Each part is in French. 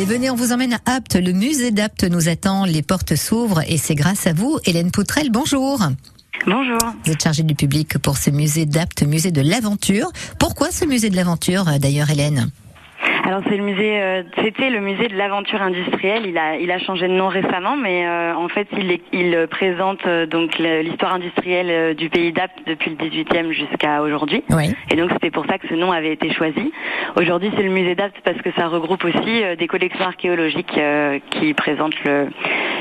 Allez, venez, on vous emmène à Apt. Le musée d'Apt nous attend. Les portes s'ouvrent et c'est grâce à vous. Hélène Poutrel, bonjour. Bonjour. Vous êtes chargée du public pour ce musée d'Apt, musée de l'aventure. Pourquoi ce musée de l'aventure, d'ailleurs, Hélène? Alors c'est le musée, euh, c'était le musée de l'aventure industrielle. Il a, il a changé de nom récemment, mais euh, en fait il, il présente euh, donc l'histoire industrielle du pays d'Apt depuis le 18e jusqu'à aujourd'hui. Oui. Et donc c'était pour ça que ce nom avait été choisi. Aujourd'hui c'est le musée d'Apt parce que ça regroupe aussi des collections archéologiques qui présentent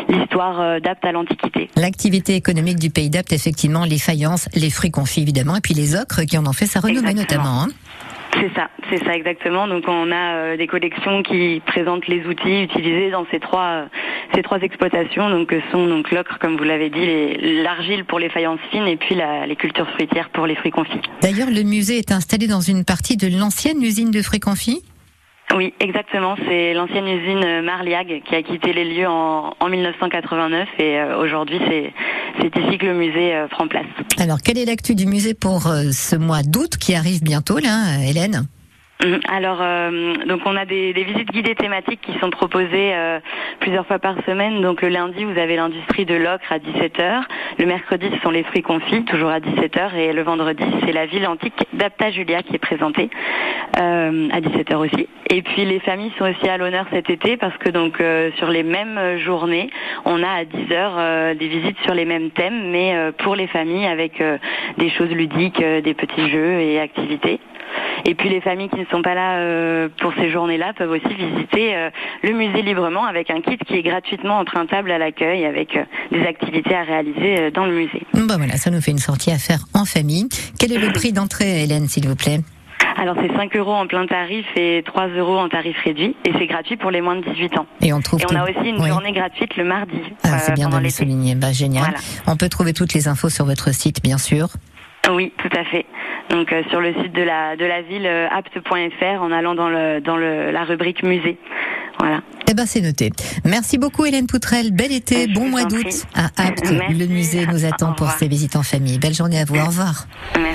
l'histoire d'Apt à l'Antiquité. L'activité économique du pays d'Apt, effectivement, les faïences, les fruits confits évidemment, et puis les ocres qui en ont fait sa renommée notamment. Hein. C'est ça, c'est ça exactement. Donc on a euh, des collections qui présentent les outils utilisés dans ces trois euh, ces trois exploitations, donc que sont donc l'ocre comme vous l'avez dit, l'argile pour les faïences fines et puis les cultures fruitières pour les fruits confits. D'ailleurs, le musée est installé dans une partie de l'ancienne usine de fruits confits. Oui, exactement. C'est l'ancienne usine Marliag qui a quitté les lieux en, 1989 et euh, aujourd'hui c'est ici que le musée euh, prend place. Alors, quelle est l'actu du musée pour euh, ce mois d'août qui arrive bientôt, là, Hélène? Alors, euh, donc on a des, visites guidées thématiques qui sont proposées euh, plusieurs fois par semaine. Donc le lundi, vous avez l'industrie de l'ocre à 17h. Le mercredi, ce sont les fruits confits, toujours à 17h. Et le vendredi, c'est la ville antique d'Apta Julia qui est présentée euh, à 17h aussi. Et puis les familles sont aussi à l'honneur cet été parce que donc sur les mêmes journées, on a à 10h des visites sur les mêmes thèmes, mais pour les familles avec des choses ludiques, des petits jeux et activités. Et puis les familles qui ne sont pas là euh, pour ces journées-là peuvent aussi visiter euh, le musée librement avec un kit qui est gratuitement empruntable à l'accueil avec euh, des activités à réaliser dans le musée. Bon voilà, ça nous fait une sortie à faire en famille. Quel est le prix d'entrée, Hélène, s'il vous plaît? Alors c'est 5 euros en plein tarif et 3 euros en tarif réduit et c'est gratuit pour les moins de 18 ans. Et on trouve. Et on a aussi une journée gratuite le mardi. Ah, c'est bien de le souligner. Bah, génial. On peut trouver toutes les infos sur votre site, bien sûr. Oui, tout à fait. Donc euh, sur le site de la de la ville euh, apte.fr en allant dans le dans le la rubrique musée. Voilà. Eh ben c'est noté. Merci beaucoup Hélène Poutrel. Bel été, bon mois d'août à Apte. Le musée nous attend pour ses visites en famille. Belle journée à vous. Au revoir.